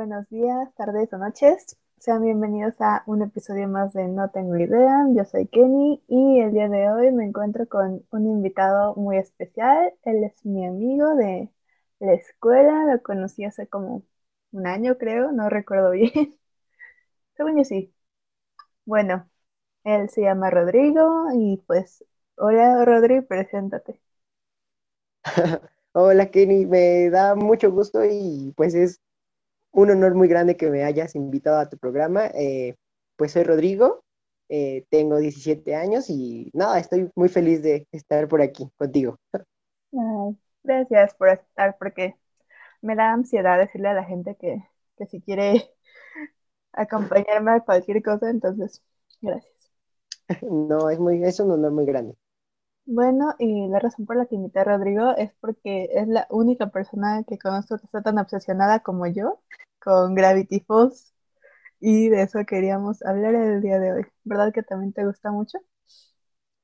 buenos días, tardes o noches. Sean bienvenidos a un episodio más de No Tengo Idea. Yo soy Kenny y el día de hoy me encuentro con un invitado muy especial. Él es mi amigo de la escuela, lo conocí hace como un año creo, no recuerdo bien. Según yo sí. Bueno, él se llama Rodrigo y pues, hola Rodrigo, preséntate. Hola Kenny, me da mucho gusto y pues es un honor muy grande que me hayas invitado a tu programa. Eh, pues soy Rodrigo, eh, tengo 17 años y nada, estoy muy feliz de estar por aquí contigo. gracias por estar, porque me da ansiedad decirle a la gente que, que si quiere acompañarme a cualquier cosa, entonces, gracias. No, es, muy, es un honor muy grande. Bueno, y la razón por la que invité a Rodrigo es porque es la única persona que conozco que está tan obsesionada como yo con Gravity Falls y de eso queríamos hablar el día de hoy. ¿Verdad que también te gusta mucho?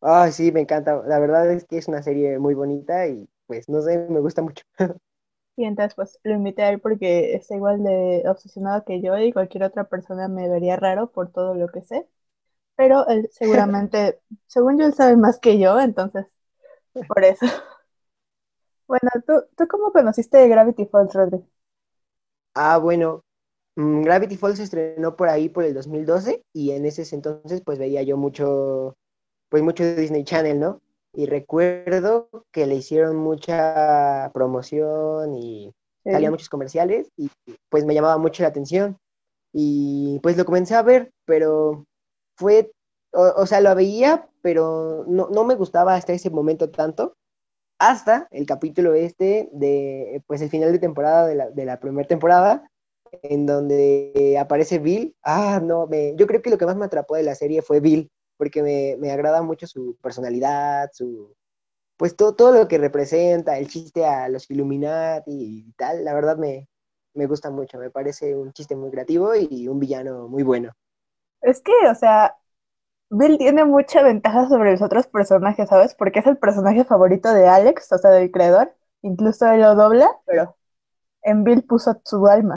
Ah, sí, me encanta. La verdad es que es una serie muy bonita y pues no sé, me gusta mucho. Y entonces pues lo invité a él porque está igual de obsesionado que yo y cualquier otra persona me vería raro por todo lo que sé pero él seguramente, según yo, él sabe más que yo, entonces, por eso. Bueno, ¿tú, ¿tú cómo conociste Gravity Falls, Rodri? Ah, bueno, mm, Gravity Falls se estrenó por ahí por el 2012 y en ese entonces pues veía yo mucho, pues mucho Disney Channel, ¿no? Y recuerdo que le hicieron mucha promoción y salían muchos comerciales y pues me llamaba mucho la atención. Y pues lo comencé a ver, pero fue, o, sea, lo veía, pero no, no, me gustaba hasta ese momento tanto, hasta el capítulo este de, pues, el final de temporada de la, de la primera temporada, en donde aparece Bill. Ah, no, me, yo creo que lo que más me atrapó de la serie fue Bill, porque me, me agrada mucho su personalidad, su, pues todo, todo lo que representa, el chiste a los Illuminati y tal, la verdad me, me gusta mucho, me parece un chiste muy creativo y un villano muy bueno. Es que, o sea, Bill tiene mucha ventaja sobre los otros personajes, ¿sabes? Porque es el personaje favorito de Alex, o sea, del creador. Incluso él lo dobla, pero en Bill puso su alma.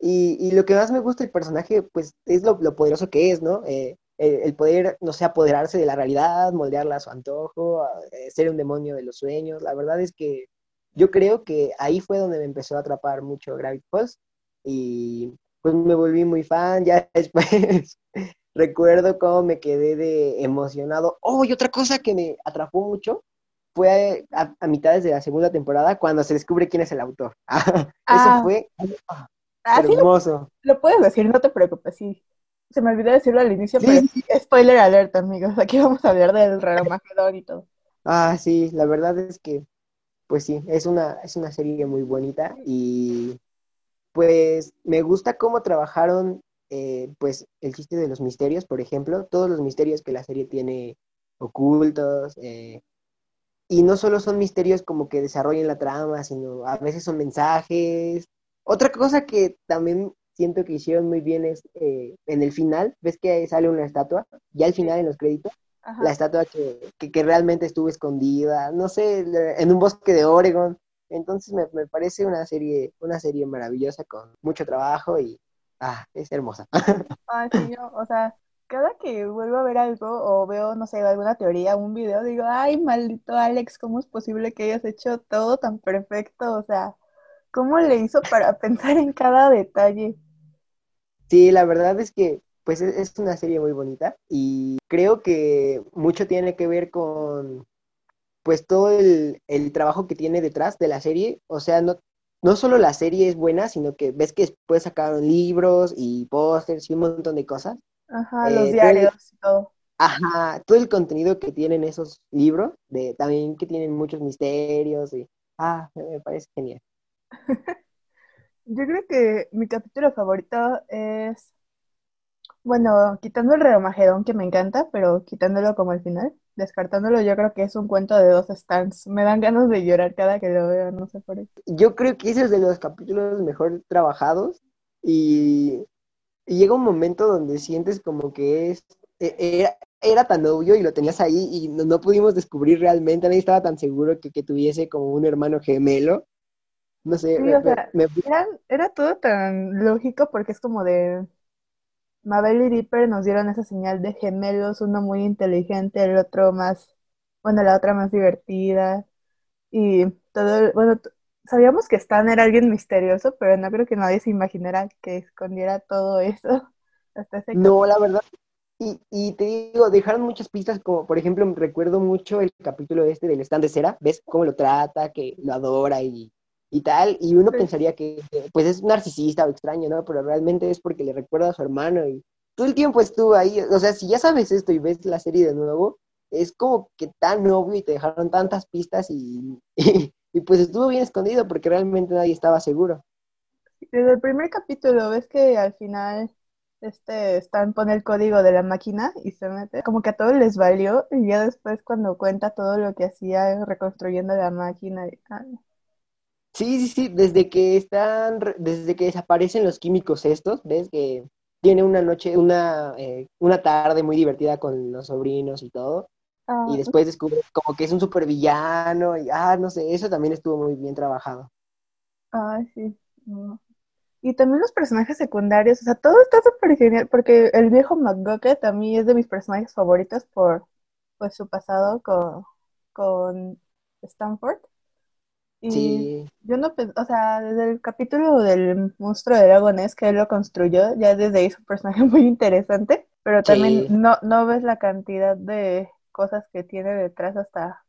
Y, lo que más me gusta del personaje, pues, es lo, poderoso que es, ¿no? Eh, el, poder, no sé, apoderarse de la realidad, moldearla a su antojo, eh, ser un demonio de los sueños. La verdad es que yo creo que ahí fue donde me empezó a atrapar mucho Gravity Falls. Y pues me volví muy fan, ya después recuerdo cómo me quedé de emocionado. Oh, y otra cosa que me atrapó mucho fue a, a mitad de la segunda temporada cuando se descubre quién es el autor. Eso ah. fue ah, hermoso. lo, puedes decir, no te preocupes, sí. Se me olvidó decirlo al inicio, pero spoiler alert, amigos. Aquí vamos a hablar del raro Magedón y todo. Ah, sí, la verdad es que, pues sí, es una, es una serie muy bonita y pues me gusta cómo trabajaron eh, pues el chiste de los misterios, por ejemplo, todos los misterios que la serie tiene ocultos, eh, y no solo son misterios como que desarrollen la trama, sino a veces son mensajes. Otra cosa que también siento que hicieron muy bien es eh, en el final, ves que sale una estatua, ya al final en los créditos, la estatua que, que, realmente estuvo escondida, no sé, en un bosque de Oregon. Entonces me, me, parece una serie, una serie maravillosa con mucho trabajo y ah, es hermosa. Ay, sí, yo, o sea, cada que vuelvo a ver algo o veo, no sé, alguna teoría, un video, digo, ay, maldito Alex, ¿cómo es posible que hayas hecho todo tan perfecto? O sea, ¿cómo le hizo para pensar en cada detalle? Sí, la verdad es que pues es una serie muy bonita y creo que mucho tiene que ver con pues todo el, trabajo que tiene detrás de la serie, o sea, no, no solo la serie es buena, sino que ves que después sacaron libros y pósters y un montón de cosas. Ajá, los eh, diarios y todo. Ajá, todo el contenido que tienen esos libros, de, también que tienen muchos misterios y, ah, me parece genial. Yo creo que mi capítulo favorito es, bueno, quitando el Reomagedón que me encanta, pero quitándolo como al final, descartándolo, yo creo que es un cuento de dos stands. Me dan ganas de llorar cada que lo veo, no sé por qué. Yo creo que ese es de los capítulos mejor trabajados y, llega un momento donde sientes como que es e, era, era tan obvio y lo tenías ahí y no, pudimos descubrir realmente, nadie estaba tan seguro que, que tuviese como un hermano gemelo. No sé, Sí, me- o sea, me- era, era todo tan lógico porque es como de Mabel y Dipper nos dieron esa señal de gemelos, uno muy inteligente, el otro más, bueno, la otra más divertida. Y todo, bueno, sabíamos que Stan era alguien misterioso, pero no creo que nadie se imaginara que escondiera todo eso hasta ese no, la verdad. Y, y te digo, dejaron muchas pistas, como por ejemplo, recuerdo mucho el capítulo este del stand de cera, ves cómo lo trata, que lo adora y, y tal, y uno Sí. pensaría que pues es narcisista o extraño, ¿no? Pero realmente es porque le recuerda a su hermano y todo el tiempo estuvo ahí, o sea, si ya sabes esto y ves la serie de nuevo, es como que tan obvio y te dejaron tantas pistas y, y, y, pues estuvo bien escondido porque realmente nadie estaba seguro. Desde el primer capítulo ves que al final este Stan pone el código de la máquina y se mete. Como que a todos les valió y ya después cuando cuenta todo lo que hacía reconstruyendo la máquina. y- ah, Sí, sí, sí, desde que están, desde que desaparecen los químicos estos, ves que tiene una noche, una, eh, una tarde muy divertida con los sobrinos y todo, ah, y después descubre como que es un supervillano, y ah, no sé, eso también estuvo muy bien trabajado. Ay, sí. no. Y también los personajes secundarios, o sea, todo está súper genial, porque el viejo McGucket a mí es de mis personajes favoritos por pues su pasado con, con Stanford. Y Sí, yo no o sea, desde el capítulo del monstruo de lago Ness que él lo construyó, ya desde ahí es un personaje muy interesante, pero también sí, no, no ves la cantidad de cosas que tiene detrás hasta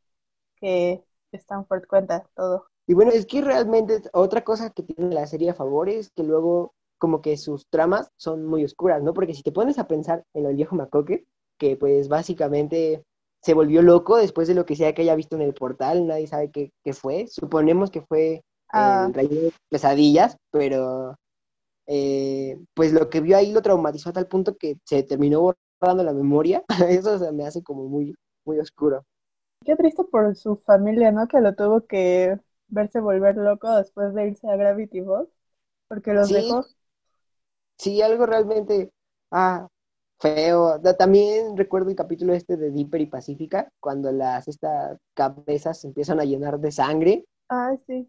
que Stanford cuenta todo. Y bueno, es que realmente otra cosa que tiene la serie a favor es que luego como que sus tramas son muy oscuras, ¿no? Porque si te pones a pensar en el viejo Macoque, que pues básicamente se volvió loco después de lo que sea que haya visto en el portal, nadie sabe qué, qué fue, suponemos que fue Ah, el rey de pesadillas, pero eh, pues lo que vio ahí lo traumatizó a tal punto que se terminó borrando la memoria, eso se me hace como muy, muy oscuro. qué triste por su familia, ¿no? Que lo tuvo que verse volver loco después de irse a Gravity Falls, porque los Sí, dejó. Sí, algo realmente ah, feo. También recuerdo el capítulo este de Dipper y Pacífica, cuando las estas cabezas se empiezan a llenar de sangre. Ah, sí.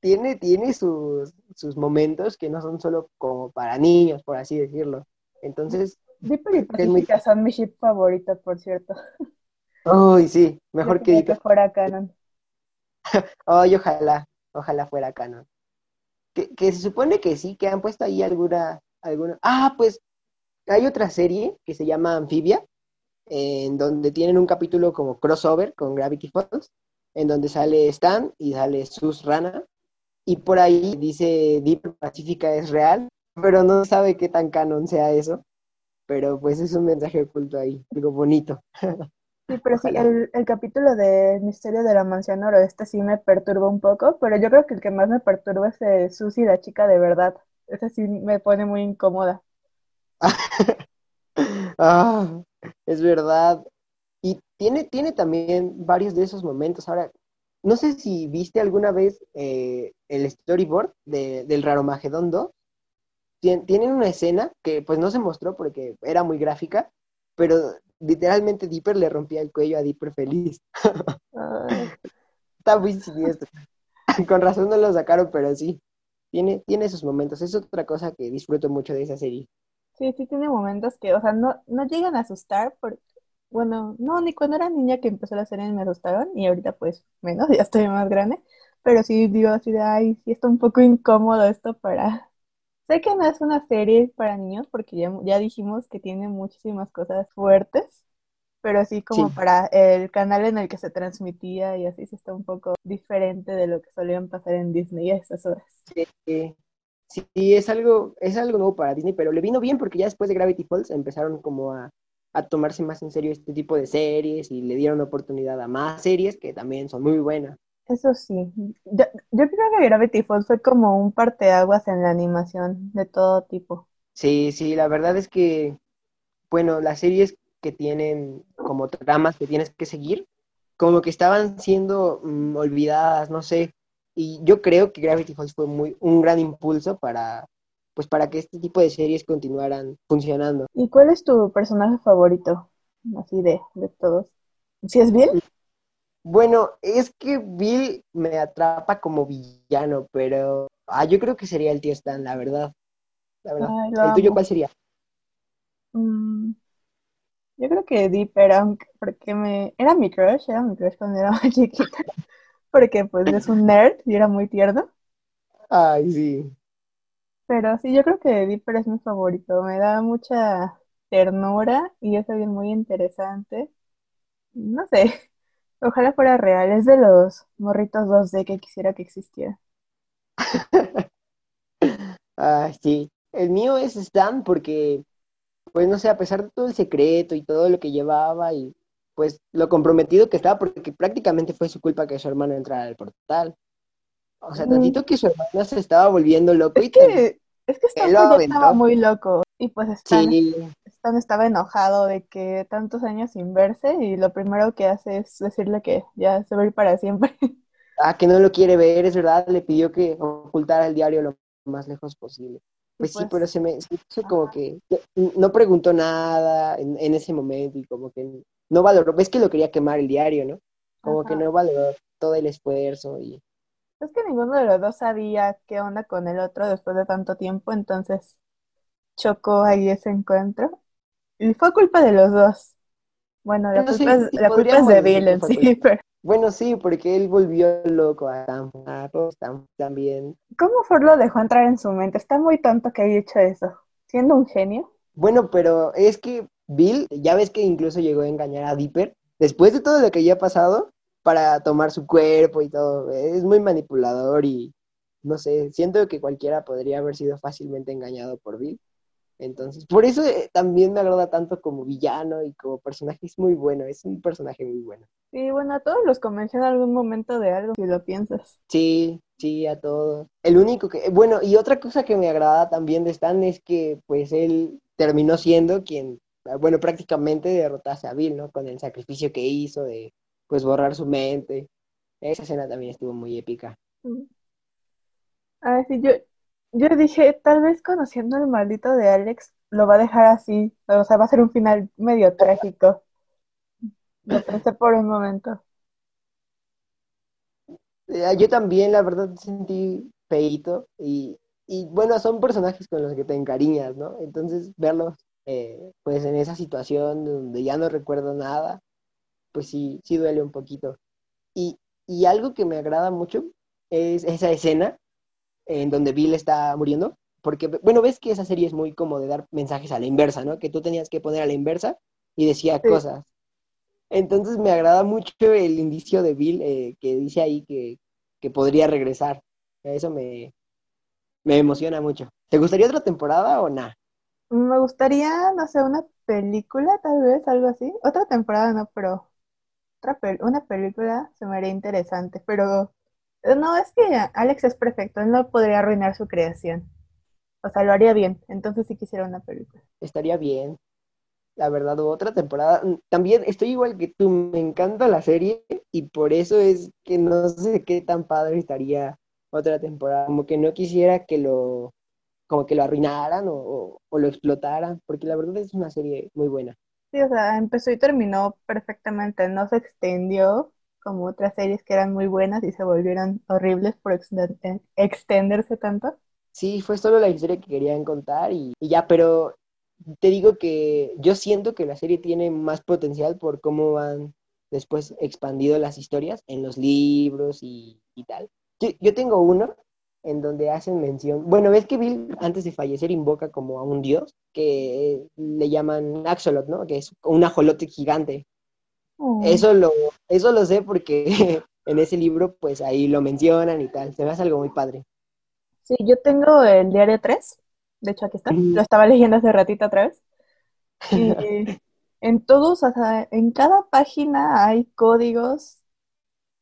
Tiene, tiene sus, sus momentos que no son solo como para niños, por así decirlo. Entonces, Dipper y que es muy... Pacífica son mi ship favorito, por cierto. Uy, sí, Yo mejor que quería que Dipper. fuera canon. Ay, ojalá, ojalá fuera canon. Que, que se supone que sí, que han puesto ahí alguna, alguna... Ah, pues hay otra serie que se llama Amphibia, en donde tienen un capítulo como crossover con Gravity Falls, en donde sale Stan y sale Sus Rana, y por ahí dice Deep Pacífica es real, pero no sabe qué tan canon sea eso, pero pues es un mensaje oculto ahí, digo, bonito. Sí, pero sí, el, el capítulo de Misterio de la Mansión Noroeste sí me perturba un poco, pero yo creo que el que más me perturba es eh, Susie, la chica de verdad. Ese sí me pone muy incómoda. Ah, es verdad. Y tiene, tiene también varios de esos momentos. Ahora, no sé si viste alguna vez eh, el storyboard de, del Raromagedón 2. Tien- tienen una escena que pues no se mostró porque era muy gráfica, pero literalmente Dipper le rompía el cuello a Dipper feliz. Está muy siniestro. Con razón no lo sacaron, pero sí. Tiene, tiene sus momentos. Es otra cosa que disfruto mucho de esa serie. Sí, sí tiene momentos que, o sea, no, no llegan a asustar, por, bueno, no, ni cuando era niña que empezó la serie me asustaron, y ahorita pues menos, ya estoy más grande, pero sí digo así de, ay, sí está un poco incómodo esto para... Sé que no es una serie para niños porque ya, ya dijimos que tiene muchísimas cosas fuertes, pero sí como Sí. para el canal en el que se transmitía y así sí está un poco diferente de lo que solían pasar en Disney a estas horas. Eh, sí, es algo, es algo nuevo para Disney, pero le vino bien porque ya después de Gravity Falls empezaron como a, a tomarse más en serio este tipo de series y le dieron oportunidad a más series que también son muy buenas. Eso sí, yo, yo creo que Gravity Falls fue como un parteaguas en la animación de todo tipo. Sí, sí, la verdad es que, bueno, las series que tienen como tramas que tienes que seguir, como que estaban siendo mm, olvidadas, no sé, y yo creo que Gravity Falls fue muy, un gran impulso para, pues para que este tipo de series continuaran funcionando. ¿Y cuál es tu personaje favorito? Así de, de todos. ¿Si es Bill? Bueno, es que Bill me atrapa como villano, pero ah, yo creo que sería el tío Stan, la verdad. La verdad. Ay, ¿El tuyo cuál sería? Mm, yo creo que Dipper, aunque porque me era mi crush, era mi crush cuando era más chiquita, porque pues es un nerd y era muy tierno. Ay, sí. Pero sí, yo creo que Dipper es mi favorito. Me da mucha ternura y es alguien muy interesante. No sé, ojalá fuera real. Es de los morritos 2D que quisiera que existiera. Ah, sí. El mío es Stan porque, pues no sé, a pesar de todo el secreto y todo lo que llevaba y pues lo comprometido que estaba, porque prácticamente fue su culpa que su hermano entrara al portal. O sea, tantito que su hermano se estaba volviendo loco Es y que, es que él lo pues, estaba muy loco. Y pues Stan, Sí, Stan estaba enojado de que tantos años sin verse y lo primero que hace es decirle que ya se va a ir para siempre. ah, que no lo quiere ver, es verdad, le pidió que ocultara el diario lo más lejos posible. Y Pues sí, pues, pero se me hizo como que no preguntó nada en, en ese momento y como que no valoró, ves que lo quería quemar el diario, ¿no? Como que no valoró todo el esfuerzo y Es que ninguno de los dos sabía qué onda con el otro después de tanto tiempo, entonces chocó ahí ese encuentro. Y fue culpa de los dos. Bueno, la no culpa es, sí, la culpa es de Bill en sí, pero Bueno, sí, porque él volvió loco a Stan también. ¿cómo Ford lo dejó entrar en su mente? Está muy tonto que haya hecho eso. Siendo un genio. Bueno, pero es que Bill, ya ves que incluso llegó a engañar a Dipper después de todo lo que había pasado para tomar su cuerpo y todo. Es muy manipulador y no sé, siento que cualquiera podría haber sido fácilmente engañado por Bill. Entonces, por eso eh, también me agrada tanto como villano y como personaje, es muy bueno, es un personaje muy bueno. Y bueno, a todos los convenció en algún momento de algo, si lo piensas. Sí, sí, a todos. El único que, bueno, y otra cosa que me agrada también de Stan es que pues él terminó siendo quien, bueno, prácticamente derrotase a Bill, ¿no? Con el sacrificio que hizo de pues borrar su mente. Esa escena también estuvo muy épica. A ver, si yo, yo dije, tal vez conociendo el maldito de Alex, lo va a dejar así. O sea, va a ser un final medio trágico. Lo pensé por un momento. Eh, yo también, la verdad, sentí feíto y, y bueno, son personajes con los que te encariñas, ¿no? Entonces, verlos eh, pues en esa situación donde ya no recuerdo nada, pues sí, sí duele un poquito. Y, y algo que me agrada mucho es esa escena en donde Bill está muriendo, porque, bueno, ves que esa serie es muy como de dar mensajes a la inversa, ¿no? Que tú tenías que poner a la inversa y decía Sí. cosas. Entonces me agrada mucho el indicio de Bill eh, que dice ahí que, que podría regresar. Eso me, me emociona mucho. ¿Te gustaría otra temporada o nada? Me gustaría, no sé, una película, tal vez, algo así. Otra temporada no, pero otra pel- una película se me haría interesante. Pero no, es que Alex es perfecto, él no podría arruinar su creación. O sea, lo haría bien. Entonces sí quisiera una película. Estaría bien, la verdad, otra temporada. Mm, También estoy igual que tú, me encanta la serie y por eso es que no sé qué tan padre estaría otra temporada. Como que no quisiera que lo, como que lo arruinaran o, o- o lo explotaran, porque la verdad es una serie muy buena. Sí, o sea, empezó y terminó perfectamente. No se extendió como otras series que eran muy buenas y se volvieron horribles por eh, extenderse tanto. Sí, fue solo la historia que querían contar y, y ya, pero te digo que yo siento que la serie tiene más potencial por cómo han después expandido las historias en los libros y, y tal. Yo, yo tengo uno en donde hacen mención, bueno, ves que Bill antes de fallecer invoca como a un dios que le llaman Axolot, ¿no? Que es un ajolote gigante. Oh. Eso lo, eso lo sé porque en ese libro pues ahí lo mencionan y tal. Se me hace algo muy padre. Sí, yo tengo el diario 3. De hecho, aquí está. Lo estaba leyendo hace ratito otra vez. Y en todos, o sea, en cada página hay códigos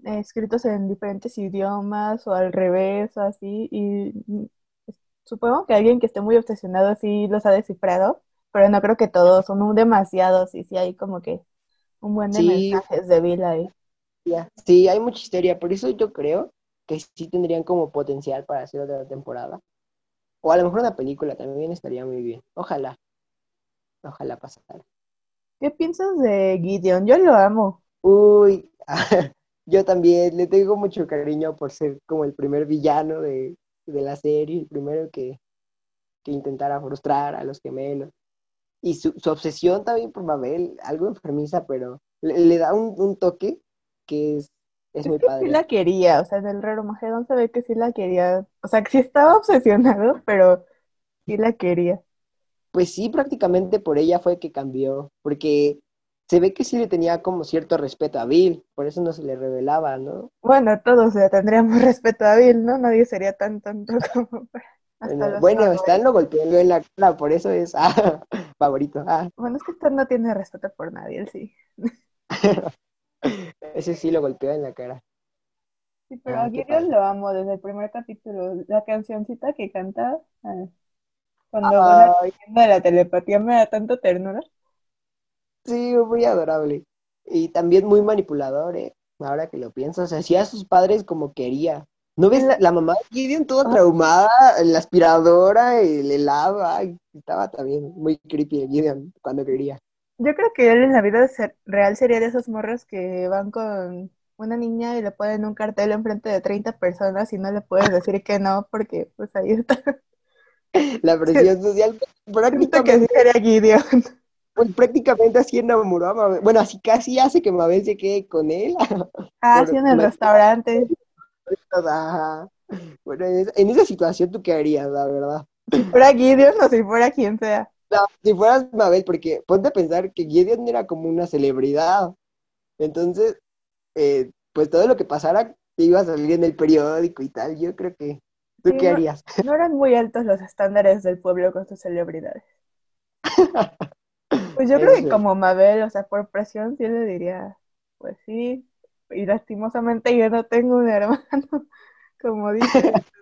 eh, escritos en diferentes idiomas o al revés o así. Y supongo que alguien que esté muy obsesionado así los ha descifrado, pero no creo que todos, son demasiados y sí hay como que un buen de Sí, mensajes de Bill ahí. Sí, hay mucha historia, por eso yo creo que sí tendrían como potencial para hacer otra temporada. O a lo mejor una película también estaría muy bien. Ojalá, ojalá pasara. ¿Qué piensas de Gideon? Yo lo amo. Uy, Yo también le tengo mucho cariño por ser como el primer villano de, la serie, el primero que, que intentara frustrar a los gemelos. Y su, obsesión también por Mabel, algo enfermiza, pero le, da un, toque que es, es muy padre. Sí la quería, o sea, en el Magedón se ve que sí la quería, o sea, que sí estaba obsesionado, pero sí la quería. Pues sí, prácticamente por ella fue que cambió, porque se ve que sí le tenía como cierto respeto a Bill, por eso no se le revelaba, ¿no? Bueno, todos le tendríamos respeto a Bill, ¿no? Nadie sería tan tonto como Hasta bueno, Stan lo golpeó en la cara, por eso es ah, favorito. Ah. Bueno, es que Stan no tiene respeto por nadie, él sí. Ese sí lo golpeó en la cara. Sí, pero ah, a Gideon lo amo desde el primer capítulo. La cancioncita que canta ah, cuando van de la telepatía me da tanto ternura. Sí, muy adorable. Y también muy manipulador, ¿eh? Ahora que lo pienso, o sea, hacía a sus padres como quería. ¿No ves la, mamá de Gideon toda ah. traumada? La aspiradora, el helado, ay, estaba también muy creepy Gideon cuando quería. Yo creo que él en la vida real sería de esos morros que van con una niña y le ponen un cartel enfrente de 30 personas y no le puedes decir que no porque pues ahí está. La presión social prácticamente... que sería Gideon. Pues prácticamente así enamoró a Mabel. Bueno, así casi hace que Mabel se quede con él. Ah, sí, en el restaurante. Bueno, en esa, situación, ¿tú qué harías, la verdad? Si fuera Gideon o si fuera quien sea. si fueras Mabel, porque ponte a pensar que Gideon era como una celebridad. Entonces, eh, pues todo lo que pasara iba a salir en el periódico y tal. Yo creo que. ¿Tú qué harías? No eran muy altos los estándares del pueblo con sus celebridades. Pues yo creo que como Mabel, o sea, por presión, sí le diría, pues sí, y lastimosamente yo no tengo un hermano, como dice.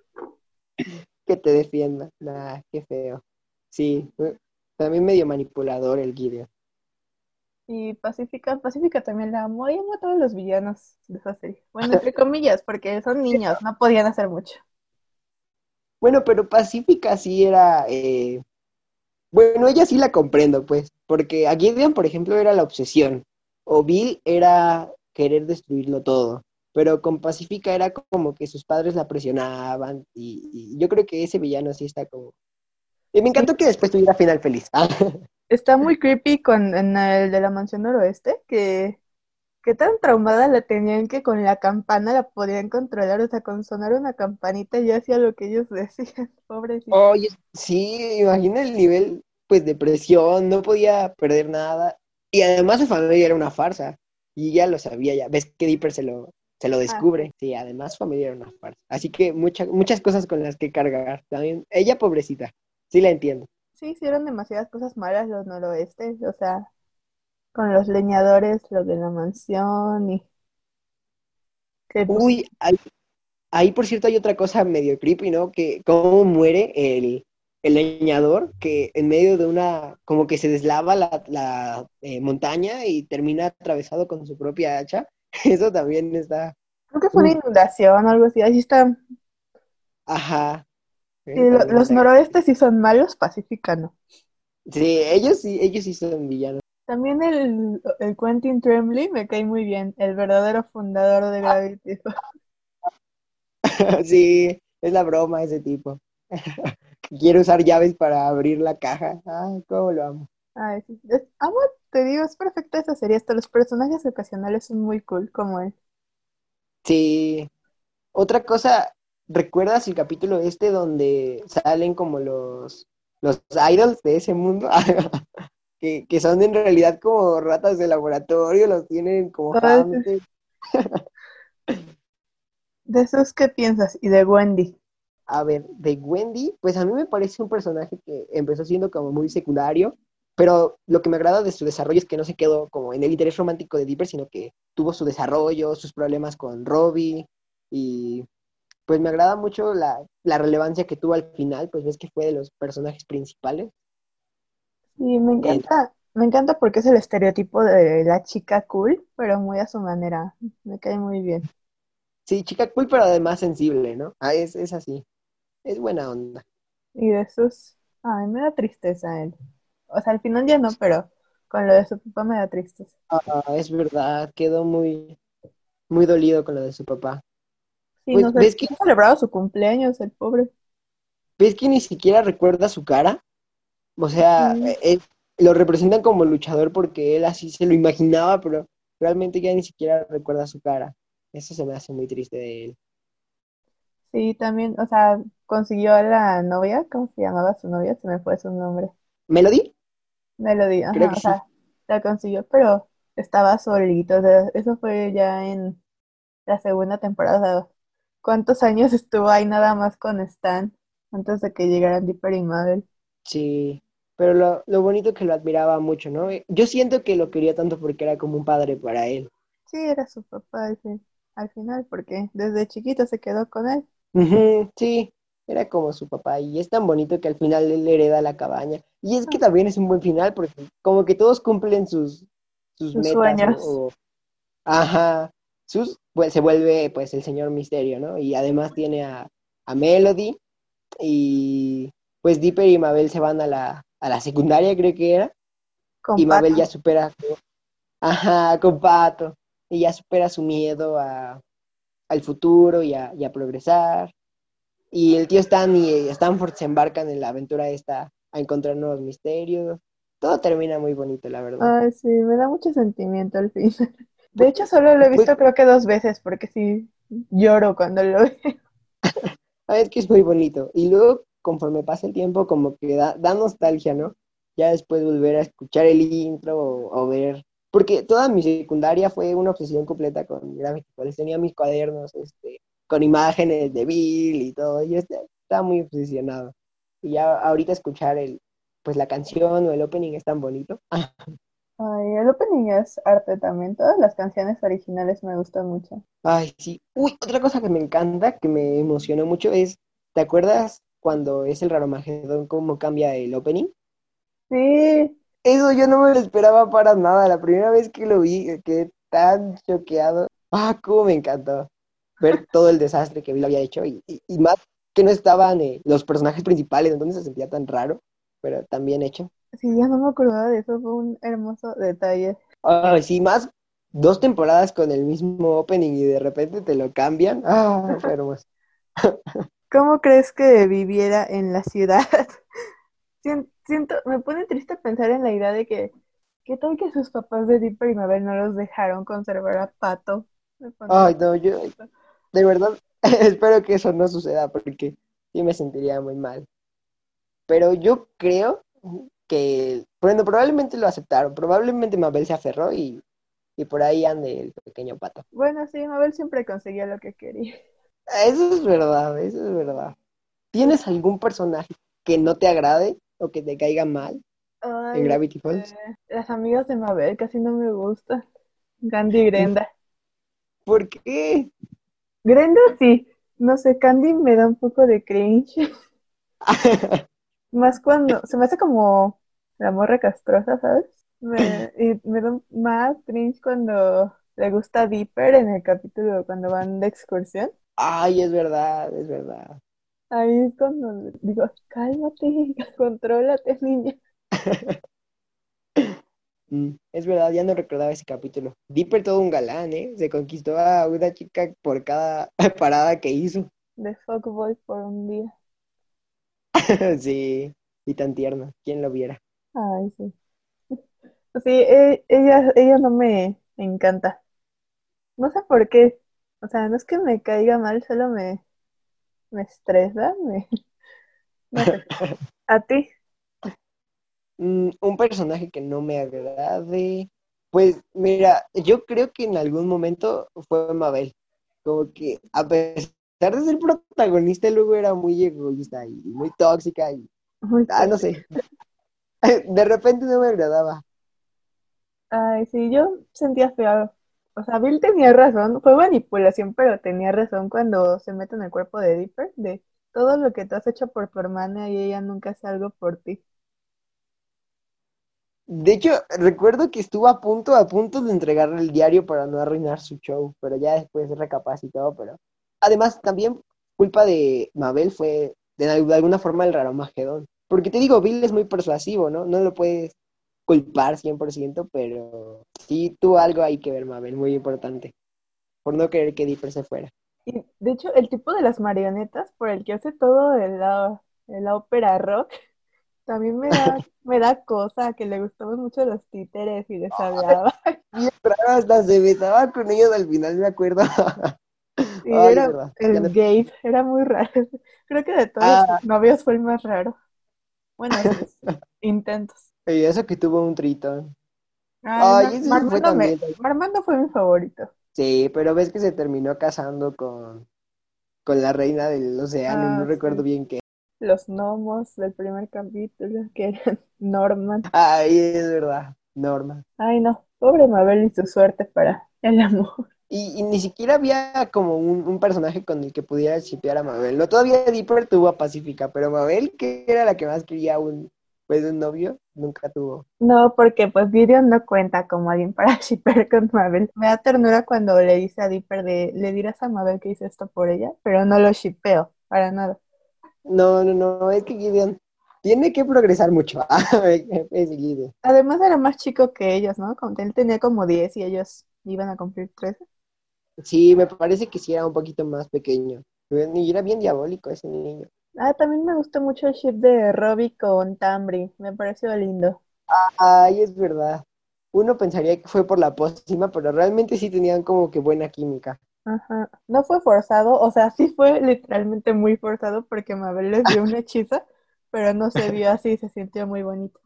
que te defienda, nada, qué feo. Sí, también medio manipulador el Gideon. Y Pacífica, Pacífica también la amo, y amo a todos los villanos de esa serie. Bueno, entre comillas, porque son niños, no podían hacer mucho. Bueno, pero Pacífica sí era eh, bueno, ella sí la comprendo, pues, porque a Gideon, por ejemplo, era la obsesión, o Bill era querer destruirlo todo, pero con Pacífica era como que sus padres la presionaban, y, yo creo que ese villano sí está como... Y me encantó que después tuviera final feliz. está muy creepy con en el de la mansión noroeste, que, que tan traumada la tenían que con la campana la podían controlar, o sea, con sonar una campanita ya hacía lo que ellos decían, pobrecito. Oye, sí, imagina el nivel pues depresión, no podía perder nada. Y además su familia era una farsa. Y ya lo sabía, ya. Ves que Dipper se lo, se lo ah. descubre. Sí, además su familia era una farsa. Así que muchas muchas cosas con las que cargar. También, ella pobrecita. Sí la entiendo. Sí, hicieron demasiadas cosas malas los noroestes. O sea, con los leñadores, los de la mansión y... Pues, Uy, ahí, ahí por cierto hay otra cosa medio creepy, ¿no? Que cómo muere el, el leñador que en medio de una, como que se deslava la, eh, montaña y termina atravesado con su propia hacha. Eso también está. Creo que fue una inundación o algo así. Ahí está. Ajá. los noroestes sí son malos, Pacífica no. Sí, ellos sí, ellos sí son villanos. También el, el Quentin Tremblay me cae muy bien, el verdadero fundador de Gravity. sí, es la broma ese tipo. quiero usar llaves para abrir la caja. Ay, cómo lo amo. Ay, sí. amo, te digo, es perfecta esa serie. Hasta los personajes ocasionales son muy cool, como él. Sí. Otra cosa, ¿recuerdas el capítulo este donde salen como los, los idols de ese mundo? que, que son en realidad como ratas de laboratorio, los tienen como ¿De esos qué piensas? Y de Wendy. A ver, de Wendy, pues a mí me parece un personaje que empezó siendo como muy secundario, pero lo que me agrada de su desarrollo es que no se quedó como en el interés romántico de Dipper, sino que tuvo su desarrollo, sus problemas con Robbie, y pues me agrada mucho la, relevancia que tuvo al final, pues ves que fue de los personajes principales. Sí, me encanta, me encanta porque es el estereotipo de la chica cool, pero muy a su manera, me cae muy bien. Sí, chica cool, pero además sensible, ¿no? Ah, es, es así es buena onda. Y de sus, ay, me da tristeza él. O sea, al final ya no, pero con lo de su papá me da tristeza. Ah, es verdad, quedó muy, muy dolido con lo de su papá. Sí, Pues, no sé, ¿ves que- no celebraba su cumpleaños, el pobre. ¿Ves que ni siquiera recuerda su cara? O sea, Mm. eh, él- lo representan como luchador porque él así se lo imaginaba, pero realmente ya ni siquiera recuerda su cara. Eso se me hace muy triste de él. Sí, también, o sea, consiguió a la novia, ¿cómo se llamaba su novia? Se me fue su nombre. ¿Melody? Melody, ajá, Creo que o sea, la consiguió, pero estaba solito, o sea, eso fue ya en la segunda temporada. ¿cuántos años estuvo ahí nada más con Stan antes de que llegaran Dipper y Mabel? Sí, pero lo, lo bonito que lo admiraba mucho, ¿no? Yo siento que lo quería tanto porque era como un padre para él. Sí, era su papá fin- al final, porque desde chiquito se quedó con él. Sí, era como su papá y es tan bonito que al final él hereda la cabaña. Y es que también es un buen final porque como que todos cumplen sus, sus Sus metas, sueños. O- ajá, sus, pues se vuelve pues el señor Misterio, ¿no? Y además tiene a, a Melody y pues Dipper y Mabel se van a la, a la secundaria, creo que era. Con Y Mabel Pato. ya supera, su- ajá, con Pato, y ya supera su miedo a, al futuro y a, y a progresar. Y el tío Stan y Stanford se embarcan en la aventura esta a encontrar nuevos misterios. Todo termina muy bonito, la verdad. Ay, sí, me da mucho sentimiento al fin. De hecho, solo lo he visto creo que dos veces, porque sí lloro cuando lo veo. Ah, es que es muy bonito. Y luego, conforme pasa el tiempo, como que da, da nostalgia, ¿no? Ya después volver a escuchar el intro o, o ver. Porque toda mi secundaria fue una obsesión completa con Gravity Falls. Tenía mis cuadernos este, con imágenes de Bill y todo. Yo est- estaba muy obsesionado. Y ya ahorita escuchar el, pues la canción o el opening es tan bonito. Ay, el opening es arte también. Todas las canciones originales me gustan mucho. Ay, sí. Uy, otra cosa que me encanta, que me emocionó mucho es, ¿te acuerdas cuando es el Raromagedón, cómo cambia el opening? Sí, Eso yo no me lo esperaba para nada. La primera vez que lo vi, quedé tan choqueado. Ah, cómo me encantó ver todo el desastre que Bill había hecho y, y- y más que no estaban eh, los personajes principales, entonces se sentía tan raro, pero tan bien hecho. sí, ya no me acordaba de eso. Fue un hermoso detalle. Ay, sí, más dos temporadas con el mismo opening y de repente te lo cambian. Ah, fue hermoso. ¿Cómo crees que viviera en la ciudad? Sien- Siento, me pone triste pensar en la idea de que, ¿qué tal que sus papás de Dipper y Mabel no los dejaron conservar a Pato? Ay, no, yo de verdad espero que eso no suceda porque sí me sentiría muy mal. Pero yo creo que, bueno, probablemente lo aceptaron, probablemente Mabel se aferró y, y por ahí ande el pequeño pato. Bueno, sí, Mabel siempre conseguía lo que quería. Eso es verdad, eso es verdad. ¿Tienes algún personaje que no te agrade o que te caiga mal en Ay, Gravity Falls? eh, las amigas de Mabel casi no me gustan. Candy y Grenda. ¿Por qué? Grenda sí, no sé, Candy me da un poco de cringe. Más cuando se me hace como la morra castrosa, ¿sabes? Me, y me da más cringe cuando le gusta Dipper en el capítulo cuando van de excursión. Ay, es verdad, es verdad. Ahí es cuando digo, cálmate, contrólate, niña. Mm, es verdad, ya no recordaba ese capítulo. Dipper todo un galán, ¿eh? Se conquistó a una chica por cada parada que hizo. De fuckboy por un día. Sí, y tan tierno, quién lo viera. Ay, sí. Sí, e- ella, ella no me encanta. No sé por qué. O sea, no es que me caiga mal, solo me, me estresa. Me... No sé. ¿A ti? Mm, un personaje que no me agrade. Pues mira, yo creo que en algún momento fue Mabel. Como que a pesar de ser protagonista, luego era muy egoísta y muy tóxica y, Muy ah, no sé. De repente no me agradaba. Ay, sí, yo sentía feo. O sea, Bill tenía razón, fue manipulación, pero tenía razón cuando se mete en el cuerpo de Dipper, de todo lo que tú has hecho por tu hermana y ella nunca hace algo por ti. De hecho, recuerdo que estuvo a punto, a punto de entregarle el diario para no arruinar su show, pero ya después recapacitó, pero además también culpa de Mabel fue de, al- de alguna forma el Raromagedón. Porque te digo, Bill es muy persuasivo, ¿no? No lo puedes culpar 100%, pero sí tuvo algo ahí que ver Mabel, muy importante. por no querer que Dipper se fuera. Y de hecho, el tipo de las marionetas por el que hace todo el, la, la ópera rock, también me da, me da cosa que le gustaban mucho los títeres y les hablaba. Y hasta se besaba con ellos al final, me acuerdo. Ay, era verdad. el Gabe, era muy raro. Creo que de todos Ah. los novios fue el más raro. Bueno, intentos. Y eso que tuvo un tritón. Ay, Ay, Mar- fue Marmando, me- también. Marmando fue mi favorito. Sí, pero ves que se terminó casando con, con la reina del océano, Ah, no recuerdo bien qué. Los gnomos del primer capítulo, que eran Norman. Ay, es verdad, Norma. Ay, no, pobre Mabel y su suerte para el amor. Y, y ni siquiera había como un, un personaje con el que pudiera shipear a Mabel. No, todavía Dipper tuvo a Pacífica, pero Mabel, que era la que más quería un, pues, un novio, nunca tuvo. No, porque pues Gideon no cuenta como alguien para shipper con Mabel. Me da ternura cuando le dice a Dipper de, le dirás a Mabel que hice esto por ella, pero no lo shipeo, para nada. No, no, no, es que Gideon tiene que progresar mucho. es Gideon. Además era más chico que ellos, ¿no? Él tenía como 10 y ellos iban a cumplir 13. Sí, me parece que sí era un poquito más pequeño. Y era bien diabólico ese niño. Ah, también me gustó mucho el ship de Robbie con Tambri, me pareció lindo. Ay, es verdad. Uno pensaría que fue por la pócima, pero realmente sí tenían como que buena química. Ajá. No fue forzado, o sea, sí fue literalmente muy forzado porque Mabel les dio un hechizo, pero no se vio así, se sintió muy bonito.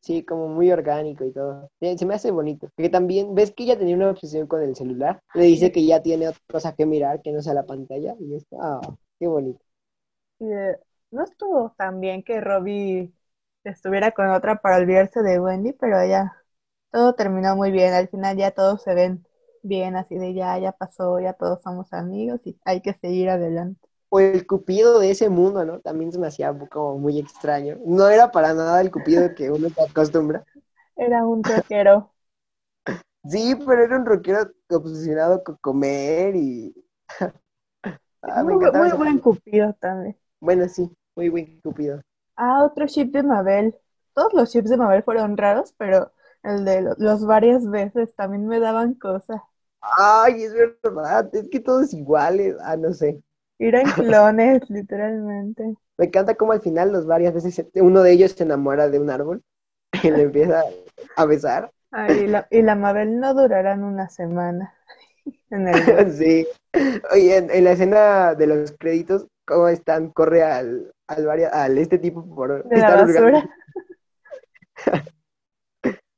Sí, como muy orgánico y todo. Se me hace bonito. Porque también, ¿ves que ella tenía una obsesión con el celular? Le dice que ya tiene otra cosa que mirar que no sea la pantalla. Y está, ah, qué bonito. Y, eh, no estuvo tan bien que Robbie estuviera con otra para olvidarse de Wendy, pero ya todo terminó muy bien. Al final ya todos se ven bien, así de ya, ya pasó, ya todos somos amigos y hay que seguir adelante. O el cupido de ese mundo, ¿no? También se me hacía como muy extraño. No era para nada el cupido que uno se acostumbra. Era un rockero. Sí, pero era un rockero obsesionado con comer y... Ah, Muy, buen cupido también. Bueno, sí, muy buen cupido. Ah, otro ship de Mabel. Todos los ships de Mabel fueron raros, pero el de lo- los varias veces también me daban cosas. Ay, es verdad, es que todos iguales. Ah, no sé. Eran clones, literalmente. Me encanta cómo al final los varias veces uno de ellos se enamora de un árbol y le empieza a besar. Ay, y la, y la Mabel no durarán una semana. En el Sí. Oye, en, en la escena de los créditos, ¿cómo están? Corre al, al, al este tipo por de la estar hurgando. basura.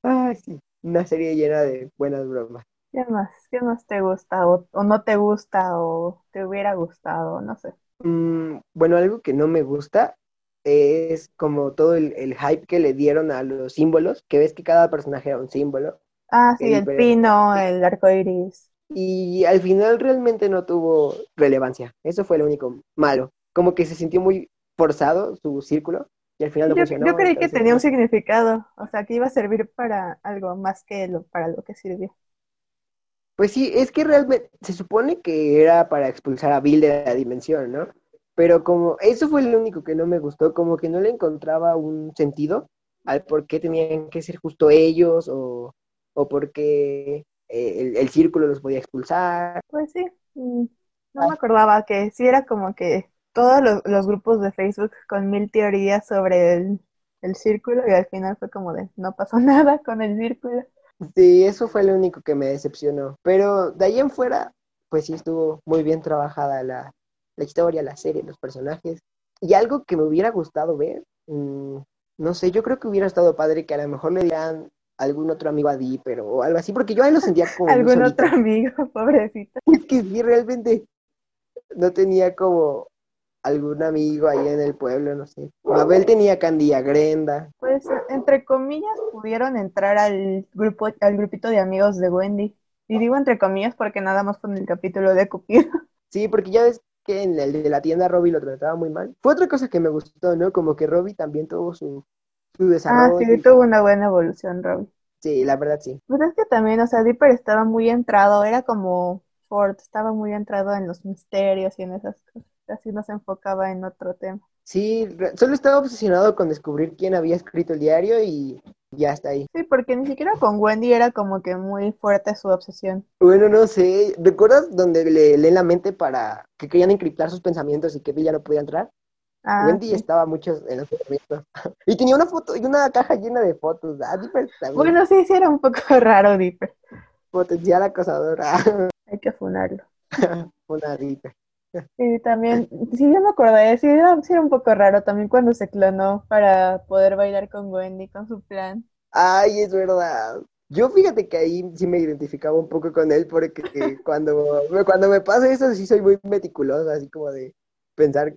Ay, sí. Una serie llena de buenas bromas. ¿Qué más? ¿Qué más te gusta? O, o no te gusta? ¿O te hubiera gustado? No sé. Mm, bueno, algo que no me gusta es como todo el, el hype que le dieron a los símbolos, que ves que cada personaje era un símbolo. Ah, sí, Sí, el pino, el arco iris. Y al final realmente no tuvo relevancia. Eso fue lo único malo. Como que se sintió muy forzado su círculo y al final no Yo, funcionó. yo creí que tenía un significado, o sea, que iba a servir para algo más que lo, para lo que sirvió. Pues sí, es que realmente se supone que era para expulsar a Bill de la dimensión, ¿no? Pero como eso fue lo único que no me gustó, como que no le encontraba un sentido al por qué tenían que ser justo ellos o, o por qué el, el círculo los podía expulsar. Pues sí, mm, no Ah. me acordaba que sí era como que todos los, los grupos de Facebook con mil teorías sobre el, el círculo y al final fue como de no pasó nada con el círculo. Sí, eso fue lo único que me decepcionó. Pero de ahí en fuera, pues sí estuvo muy bien trabajada la, la historia, la serie, los personajes. Y algo que me hubiera gustado ver, mm, no sé, yo creo que hubiera estado padre que a lo mejor le dieran algún otro amigo a Dipper o algo así, porque yo ahí lo sentía como Algún solito. otro amigo, pobrecito. Es que sí, realmente no tenía como algún amigo ahí en el pueblo, no sé. Mabel tenía Candy a Grenda. Pues entre comillas pudieron entrar al grupo, al grupito de amigos de Wendy. Y digo entre comillas porque nada más con el capítulo de Cupido. Sí, porque ya ves que en el de la tienda Robbie lo trataba muy mal. Fue otra cosa que me gustó, ¿no? Como que Robbie también tuvo su, su Ah, desarrollo. sí, tuvo una buena evolución, Robbie. Sí, la verdad sí. Pues es que también, o sea, Dipper estaba muy entrado, era como Ford, estaba muy entrado en los misterios y en esas cosas. Así no se enfocaba en otro tema. Sí, solo estaba obsesionado con descubrir quién había escrito el diario y ya está ahí. Sí, porque ni siquiera con Wendy era como que muy fuerte su obsesión. Bueno, no sé, ¿recuerdas donde le leen la mente para que querían encriptar sus pensamientos y que Bill ya no podía entrar? Ah, Wendy sí. estaba mucho en los pensamientos. Y tenía una foto, y una caja llena de fotos. Ah, Dipper también. Bueno, sí, sí era un poco raro Dipper. Potencial acosadora. Hay que funarlo. una Dipper. Sí, también, sí, yo me acordé, sí era, sí era un poco raro también cuando se clonó para poder bailar con Wendy, con su plan. Ay, es verdad. Yo fíjate que ahí sí me identificaba un poco con él porque cuando, cuando me pasa eso sí soy muy meticulosa, así como de pensar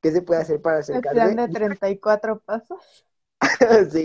qué se puede hacer para El plan de acercarse. 34 pasos. Sí,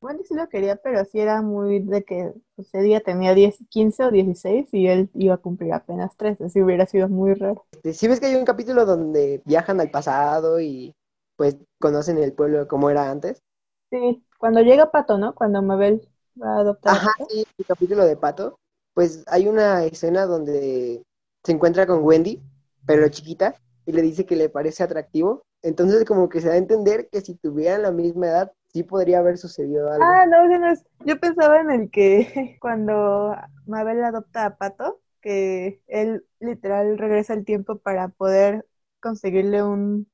Wendy sí lo quería, pero sí era muy de que pues, ese día tenía 10, 15 o 16 y él iba a cumplir apenas 13, así hubiera sido muy raro. Este, sí ves que hay un capítulo donde viajan al pasado y pues conocen el pueblo como era antes. Sí, cuando llega Pato, ¿no? Cuando Mabel va a adoptar Ajá, sí, el capítulo de Pato, pues hay una escena donde se encuentra con Wendy, pero chiquita, y le dice que le parece atractivo. Entonces como que se da a entender que si tuvieran la misma edad, sí podría haber sucedido algo. Ah, no, no. Yo pensaba en el que cuando Mabel adopta a Pato, que él literal regresa el tiempo para poder conseguirle un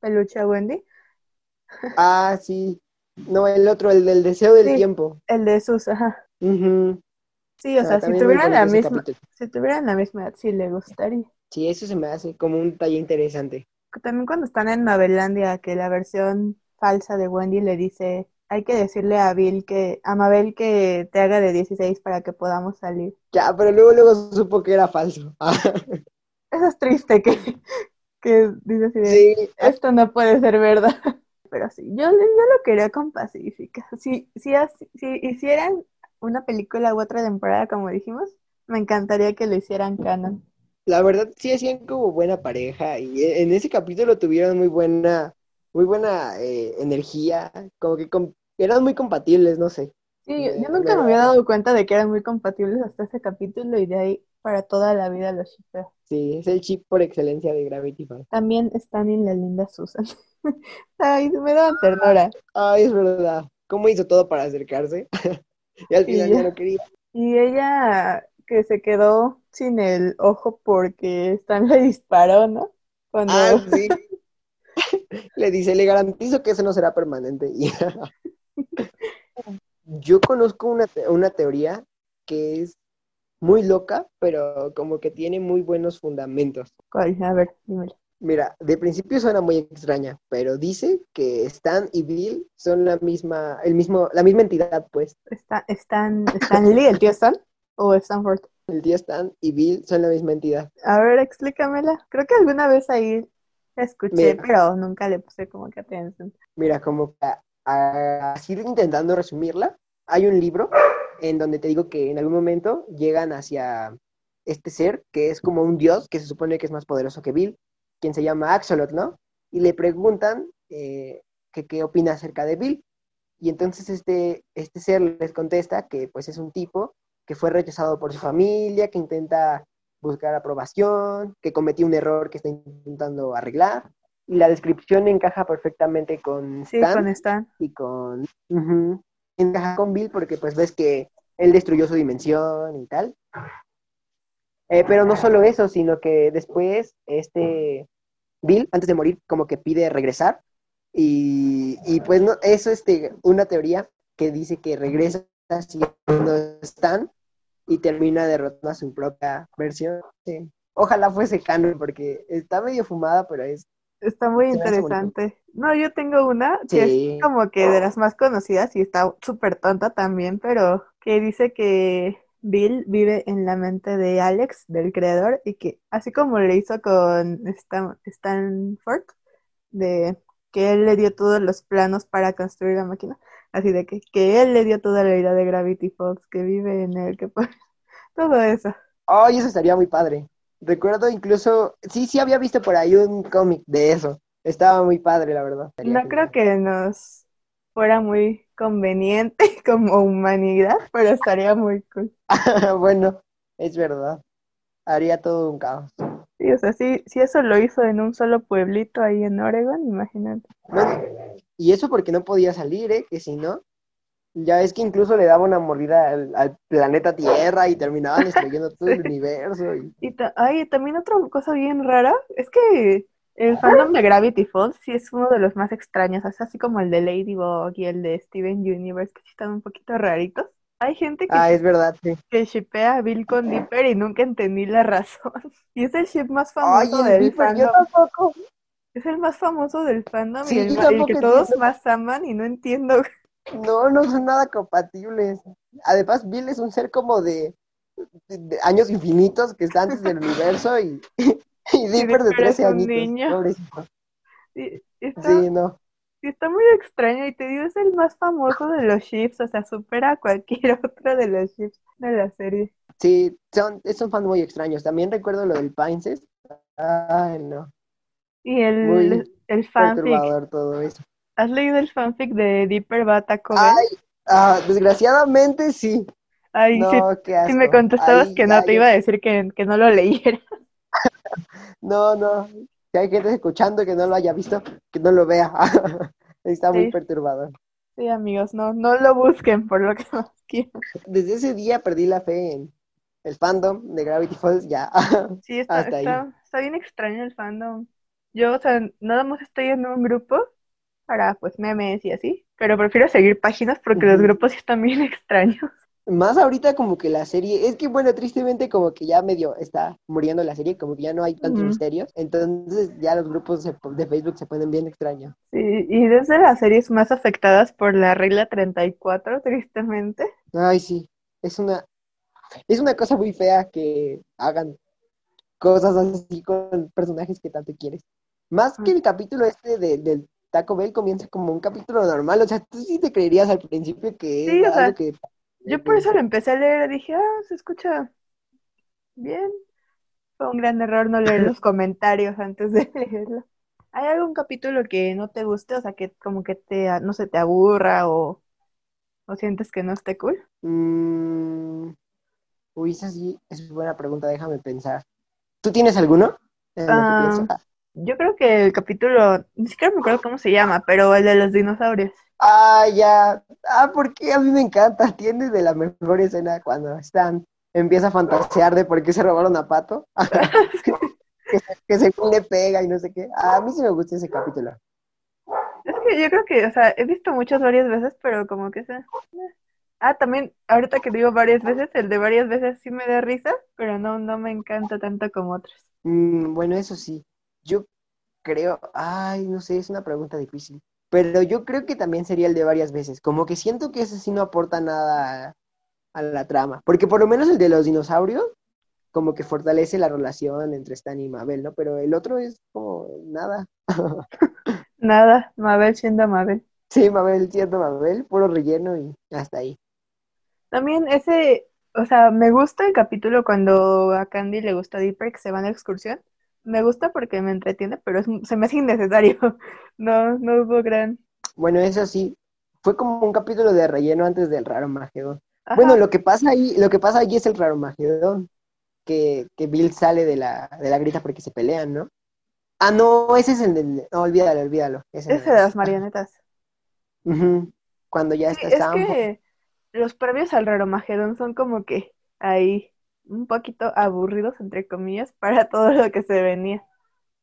peluche a Wendy. Ah, sí. No, el otro, el del deseo del Sí. tiempo. El de sus, ajá. Sí, o Ah, sea, si tuvieran la misma, capítulo. si tuvieran la misma edad, sí le gustaría. Sí, eso se me hace como un talle interesante. También cuando están en Mabelandia, que la versión falsa de Wendy le dice, hay que decirle a Bill que, a Mabel que te haga de 16 para que podamos salir. Ya, pero luego, luego supo que era falso. Eso es triste que, que dice así de, Sí, esto no puede ser verdad. Pero sí, yo, yo lo quería con Pacífica. Si, si, así- si hicieran una película u otra temporada, como dijimos, me encantaría que lo hicieran canon. La verdad sí hacían como buena pareja y en ese capítulo tuvieron muy buena, muy buena eh, energía, como que com- eran muy compatibles, no sé. Sí, yo, nunca me había dado cuenta de que eran muy compatibles hasta ese capítulo y de ahí para toda la vida los shippeo. Sí, es el chip por excelencia de Gravity Falls. También están en la linda Susan. Ay, me daban ternura. Ay, es verdad. ¿Cómo hizo todo para acercarse? Y al final ya. ya no quería. Y ella que se quedó sin el ojo porque Stan le disparó, ¿no? Cuando Ah, sí. Le dice, le garantizo que eso no será permanente. Yo conozco una, te- una teoría que es muy loca, pero como que tiene muy buenos fundamentos. ¿Cuál? A ver, dímelo. Mira, de principio suena muy extraña, pero dice que Stan y Bill son la misma, el mismo, la misma entidad, pues. ¿Está, Stan, Stan Lee, el tío Stan? ¿O Stanford? El tío Stan y Bill son la misma entidad. A ver, explícamela. Creo que alguna vez ahí la escuché, Mira. pero nunca le puse como que atención. Mira, como así intentando resumirla, hay un libro en donde te digo que en algún momento llegan hacia este ser que es como un dios que se supone que es más poderoso que Bill, quien se llama Axolot, ¿no? Y le preguntan eh, que qué opina acerca de Bill. Y entonces este, este ser les contesta que pues es un tipo que fue rechazado por su familia, que intenta buscar aprobación, que cometió un error que está intentando arreglar. Y la descripción encaja perfectamente con Sí, Stan con Stan. y con... ujú, encaja con Bill porque pues ves que él destruyó su dimensión y tal. Eh, pero no solo eso, sino que después este Bill, antes de morir, como que pide regresar. Y, y pues no, eso es este, una teoría que dice que regresa siendo Stan y termina derrotando a su propia versión. Sí. Ojalá fuese canon porque está medio fumada, pero es... Está muy interesante. No, yo tengo una que Sí. es como que de las más conocidas y está súper tonta también, pero que dice que Bill vive en la mente de Alex, del creador, y que así como le hizo con Stan- Stanford, de que él le dio todos los planos para construir la máquina, así de que, que él le dio toda la idea de Gravity Falls, que vive en él, que todo eso. Ay, eso estaría muy padre. Recuerdo incluso, sí, sí había visto por ahí un cómic de eso. Estaba muy padre, la verdad. No creo que nos fuera muy conveniente como humanidad, pero estaría muy cool. bueno, es verdad. Haría todo un caos. Sí, o sea, sí, si eso lo hizo en un solo pueblito ahí en Oregon, imagínate. Bueno, y eso porque no podía salir, ¿eh? Que si no, Ya es que incluso le daba una mordida al, al planeta Tierra y terminaban destruyendo todo el universo. Y... Y ta- ay, también otra cosa bien rara es que el fandom de Gravity Falls sí es uno de los más extraños, es así como el de Ladybug y el de Steven Universe, que sí están un poquito raritos. Hay gente que, Ah, es verdad, sí. que shippea a Bill con Dipper y nunca entendí la razón. Y es el ship más famoso Ay, el del Dipper, yo fandom. tampoco. Es el más famoso del fandom Sí, y el, que todos entiendo. más aman y no entiendo. No, no son nada compatibles. Además, Bill es un ser como de, de- de años infinitos que está antes del universo y, y Dipper de Dipper es 13 un añitos. pobrecito. Y- está, Sí, no. Sí, está muy extraño y te digo, es el más famoso de los ships, o sea, supera a cualquier otro de los ships de la serie. Sí, son, son fans muy extraños. También recuerdo lo del Pincest. Ay, no. Y el, Muy el fanfic, Perturbador todo eso. ¿has leído el fanfic de Dipper va a Taco Bell? Ay, ah, desgraciadamente sí. Ay, No, sí me contestabas Ahí que no, te iba a decir que, que no lo leyera. No, no. Si hay gente escuchando que no lo haya visto, que no lo vea. Está muy Sí. perturbador. Sí, amigos, no, no lo busquen por lo que más quieran. Desde ese día perdí la fe en el fandom de Gravity Falls, ya. Sí, está, Hasta ahí. está, está bien extraño el fandom. Yo, o sea, nada más estoy en un grupo para, pues, memes y así, pero prefiero seguir páginas porque los grupos están bien extraños. Más ahorita como que la serie, es que bueno, tristemente como que ya medio está muriendo la serie, como que ya no hay tantos misterios, entonces ya los grupos de Facebook se ponen bien extraños. Sí, y desde las series más afectadas por la regla 34, tristemente. Ay, sí, es una, es una cosa muy fea que hagan cosas así con personajes que tanto quieres. Más que el capítulo este de, del Taco Bell comienza como un capítulo normal, o sea, tú sí te creerías al principio que Sí, es o sea, algo que... Yo por eso lo empecé a leer, dije, ah, se escucha bien. Fue un gran error no leer los comentarios antes de leerlo. ¿Hay algún capítulo que no te guste? O sea, que como que te, no sé, te aburra o, o sientes que no esté cool. Mm, uy, esa sí es buena pregunta, déjame pensar. ¿Tú tienes alguno? Yo creo que el capítulo, ni siquiera me acuerdo cómo se llama, pero el de los dinosaurios. Ah, ya. Ah, porque a mí me encanta. Tiene de la mejor escena cuando están, empieza a fantasear de por qué se robaron a Pato. que, se- que le pega y no sé qué. A mí sí me gusta ese capítulo. Es que yo creo que, o sea, he visto muchas varias veces, pero como que se... eh. Ah, también, ahorita que digo varias veces, el de varias veces sí me da risa, pero no, no me encanta tanto como otros. Mm, bueno, eso sí. Yo creo, ay, no sé, es una pregunta difícil. Pero yo creo que también sería el de varias veces. Como que siento que ese sí no aporta nada a, la trama. Porque por lo menos el de los dinosaurios, como que fortalece la relación entre Stan y Mabel, ¿no? Pero el otro es como nada. Nada, Mabel siendo Mabel. Sí, Mabel siendo Mabel, puro relleno y hasta ahí. También ese, o sea, me gusta el capítulo cuando a Candy le gusta Dipper que se van a excursión. Me gusta porque me entretiene, pero es, se me hace innecesario. No, no hubo gran... Bueno, eso sí, fue como un capítulo de relleno antes del Raro Magedón. Ajá, Bueno, lo que pasa ahí, lo que pasa ahí es el Raro Magedón, que, que Bill sale de la, de la grita porque se pelean, ¿no? Ah, no, ese es el del... No, olvídalo, olvídalo. Ese de las marionetas. Cuando ya Sí, está es que los previos al Raromagedón son como que ahí un poquito aburridos, entre comillas, para todo lo que se venía.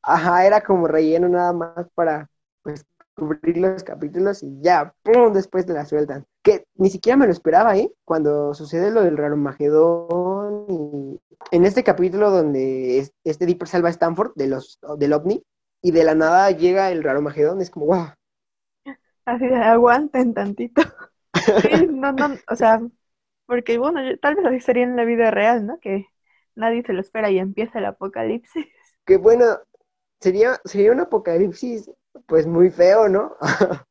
Ajá, era como relleno nada más para, pues, cubrir los capítulos y ya, ¡pum! Después te la sueltan. Que ni siquiera me lo esperaba, ¿eh? Cuando sucede lo del Raromagedón y en este capítulo donde es- este Dipper salva a Stanford de los, del OVNI y de la nada llega el Raromagedón, es como, ¡guau! Así de aguanten tantito. Sí, no, no, o sea, porque bueno, yo- tal vez así sería en la vida real, ¿no? Que nadie se lo espera y empieza el apocalipsis. Que bueno, sería, sería un apocalipsis, pues, muy feo, ¿no?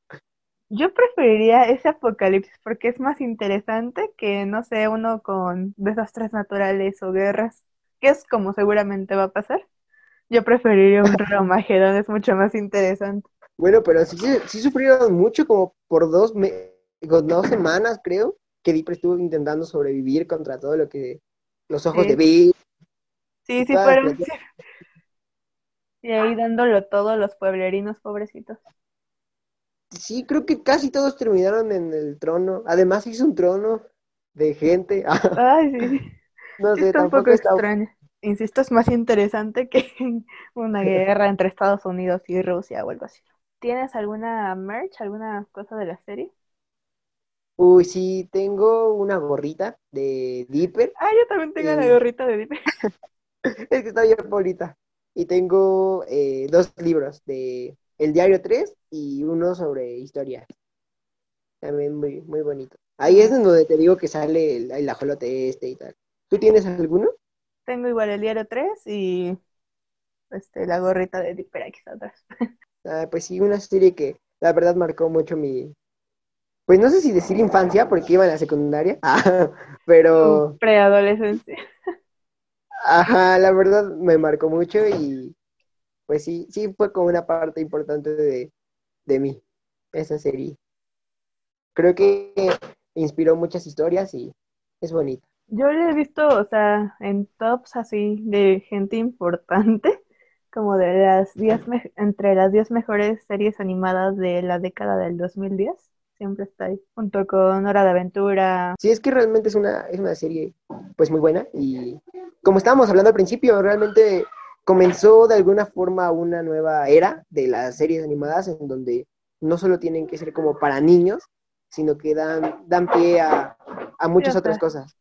Yo preferiría ese apocalipsis porque es más interesante que, no sé, uno con desastres naturales o guerras, que es como seguramente va a pasar. Yo preferiría un Armagedón, es mucho más interesante. Bueno, pero sí, sí, sufrieron mucho, como por dos, me- dos semanas, creo, que Dipper estuvo intentando sobrevivir contra todo lo que los ojos Sí. de Bill. Sí, sí fueron. Y ahí dándolo todo los pueblerinos pobrecitos. sí, creo que casi todos terminaron en el trono. Además hizo un trono de gente. Ay, sí. no sé, Está un tampoco poco está... extraño. Insisto, es más interesante que una guerra entre Estados Unidos y Rusia o algo así. ¿Tienes alguna merch, alguna cosa de la serie? Uy, sí, tengo una gorrita de Dipper. Ah, yo también tengo la Y- gorrita de Dipper. Es que está bien bonita. Y tengo eh, dos libros de El Diario 3 y uno sobre historia. También muy, muy bonito. Ahí es donde te digo que sale el, el ajolote este y tal. ¿Tú tienes alguno? Tengo igual el diario 3 y este, la gorrita de Dipper aquí está atrás. Ah, pues sí, una serie que la verdad marcó mucho mi... Pues no sé si decir infancia, porque iba en la secundaria, Ah, pero... Preadolescencia. Ajá, la verdad me marcó mucho y pues sí, sí fue como una parte importante de, de mí, esa serie. Creo que inspiró muchas historias y es bonita. Yo lo he visto, o sea, en tops así de gente importante, como de las 10 me- entre las 10 mejores series animadas de la década del 2010. Siempre está ahí, junto con Hora de Aventura. Sí, es que realmente es una, es una serie pues muy buena y como estábamos hablando al principio, realmente comenzó de alguna forma una nueva era de las series animadas en donde no solo tienen que ser como para niños, sino que dan, dan pie a, a muchas Sí, otras cosas.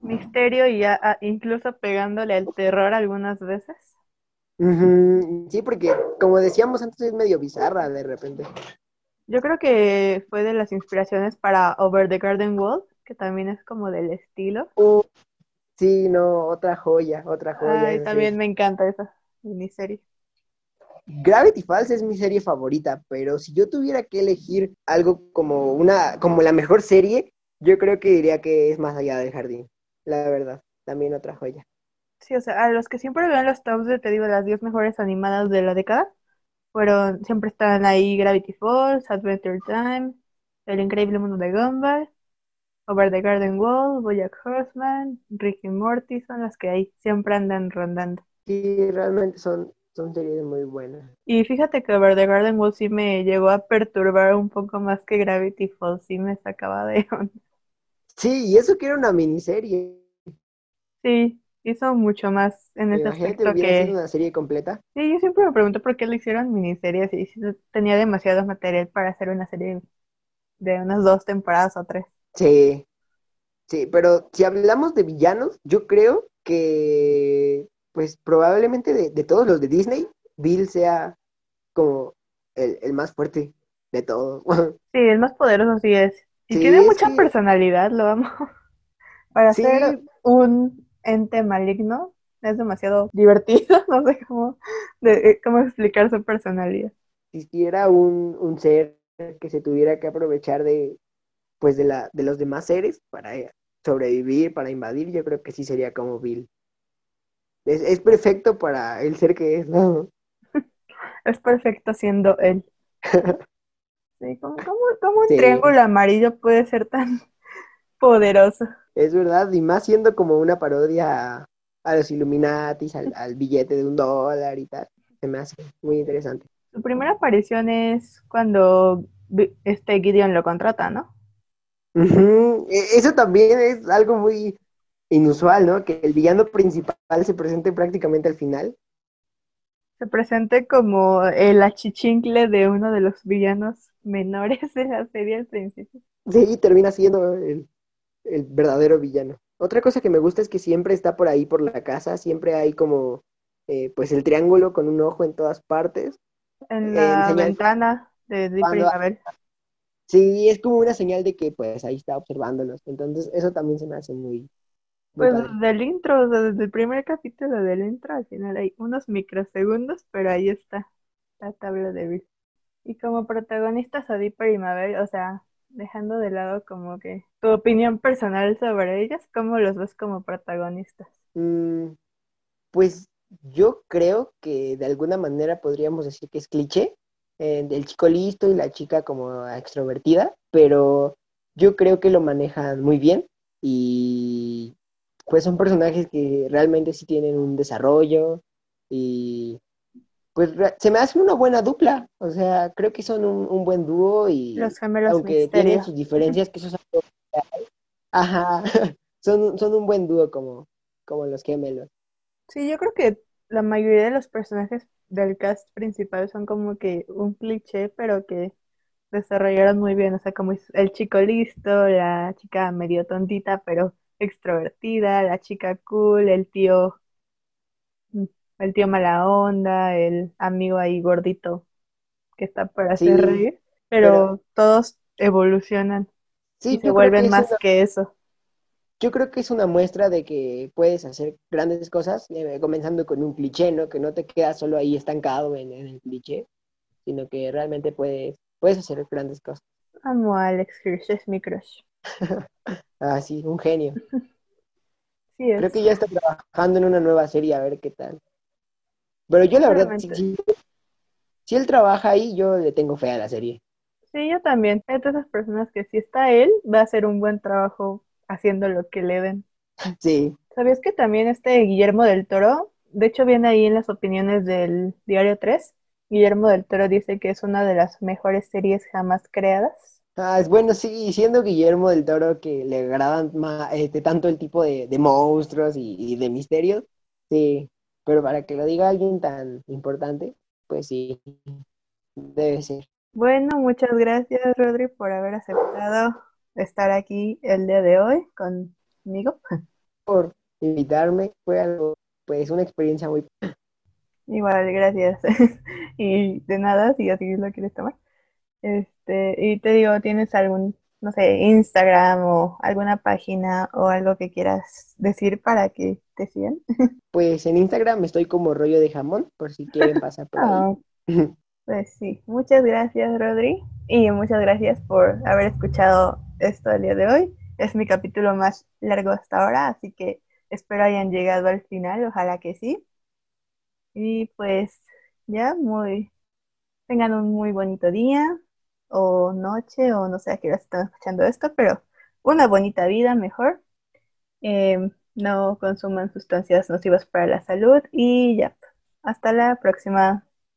Misterio y ya, ah, incluso pegándole al terror algunas veces. Sí, porque como decíamos antes es medio bizarra de repente. Yo creo que fue de las inspiraciones para Over the Garden Wall, que también es como del estilo. Uh, sí, no, otra joya, otra joya. Ay, también me encanta esa miniserie. Gravity Falls es mi serie favorita, pero si yo tuviera que elegir algo como una, como la mejor serie, yo creo que diría que es Más allá del jardín. La verdad, también otra joya. Sí, o sea, a los que siempre vean los tops de, te digo, las 10 mejores animadas de la década, fueron, siempre están ahí Gravity Falls, Adventure Time, El Increíble Mundo de Gumball, Over the Garden Wall, BoJack Horseman, Rick y Morty, son las que ahí siempre andan rondando. Sí, realmente son, son series muy buenas. Y fíjate que Over the Garden Wall sí me llegó a perturbar un poco más que Gravity Falls, sí me sacaba de onda. Sí, y eso que era una miniserie. Sí, hizo mucho más en ese aspecto que... sido una serie completa. Sí, yo siempre me pregunto por qué le hicieron miniseries y si tenía demasiado material para hacer una serie de unas dos temporadas o tres. Sí, sí, pero si hablamos de villanos, yo creo que, pues probablemente de, de todos los de Disney, Bill sea como el, el más fuerte de todos. Sí, el más poderoso sí es. Y Sí, tiene mucha personalidad, lo amo. Para Sí. ser un ente maligno es demasiado divertido, no sé cómo, de- eh, cómo explicar su personalidad. Si existiera un, un ser que se tuviera que aprovechar de, pues de la, de los demás seres para eh, sobrevivir, para invadir, yo creo que sí sería como Bill. Es, es perfecto para el ser que es, ¿no? Es perfecto siendo él. Sí, ¿cómo, cómo- cómo un Sí. triángulo amarillo puede ser tan poderoso? Es verdad, y más siendo como una parodia a, a los Illuminatis, al, al billete de un dólar y tal. Se me hace muy interesante. Su primera aparición es cuando este Gideon lo contrata, ¿no? E- Eso también es algo muy inusual, ¿no? Que el villano principal se presente prácticamente al final. Se presente como el achichincle de uno de los villanos menores de la serie al principio. Sí, termina siendo el, el verdadero villano. Otra cosa que me gusta es que siempre está por ahí por la casa, siempre hay como eh, pues el triángulo con un ojo en todas partes. En En la ventana de Cuando- Isabel. Sí, es como una señal de que pues ahí está observándolos. Entonces, eso también se me hace muy, Pues padre. del intro, o sea, desde el primer capítulo del intro, al final hay unos microsegundos, pero ahí está la tabla de Bill. Y como protagonistas a Dipper y Mabel, o sea, dejando de lado como que tu opinión personal sobre ellas, ¿cómo los ves como protagonistas? Mm, pues yo creo que de alguna manera podríamos decir que es cliché, eh, del chico listo y la chica como extrovertida, pero yo creo que lo manejan muy bien y pues son personajes que realmente sí tienen un desarrollo y pues se me hace una buena dupla. O sea, creo que son un, buen dúo y los gemelos aunque tienen sus diferencias, que eso es algo... Ajá, son, son un buen dúo como, como los gemelos. Sí, yo creo que la mayoría de los personajes del cast principal son como que un cliché, pero que desarrollaron muy bien. O sea, como el chico listo, la chica medio tontita, pero extrovertida, la chica cool, el tío el tío mala onda, el amigo ahí gordito que está para hacer reír, pero, todos evolucionan y se vuelven más que eso. Yo creo que es una muestra de que puedes hacer grandes cosas, eh, comenzando con un cliché, ¿no? Que no te quedas solo ahí estancado en, el cliché, sino que realmente puedes, puedes hacer grandes cosas. Amo a Alex Hirsch, es mi crush. ah, sí, un genio. sí Creo que ya está trabajando en una nueva serie, a ver qué tal. Pero yo la verdad, si, él trabaja ahí, yo le tengo fe a la serie. Sí, yo también. Es de esas personas que si está él, va a hacer un buen trabajo haciendo lo que le den. Sí. ¿Sabías que también este Guillermo del Toro, de hecho viene ahí en las opiniones del Diario 3, Guillermo del Toro dice que es una de las mejores series jamás creadas. Ah, es bueno, sí, siendo Guillermo del Toro que le agradan más, este, tanto el tipo de, monstruos y, y, de misterios, sí, pero para que lo diga alguien tan importante, pues sí, debe ser. Bueno, muchas gracias Rodri por haber aceptado estar aquí el día de hoy conmigo. Por invitarme, fue algo, pues una experiencia muy... Igual, gracias. y de nada, si así lo quieres tomar. Este, y te digo, ¿tienes algún no sé, Instagram o alguna página o algo que quieras decir para que te sigan? Pues en Instagram estoy como rollo de jamón, por si quieren pasar por ahí. Ah, pues sí, muchas gracias Rodri y muchas gracias por haber escuchado esto el día de hoy. Es mi capítulo más largo hasta ahora, así que espero hayan llegado al final, ojalá que sí. Y pues ya, muy, tengan un muy bonito día, o noche o no sé a qué hora están escuchando esto, pero una bonita vida mejor. Em, no consuman sustancias nocivas para la salud y ya. Hasta la próxima.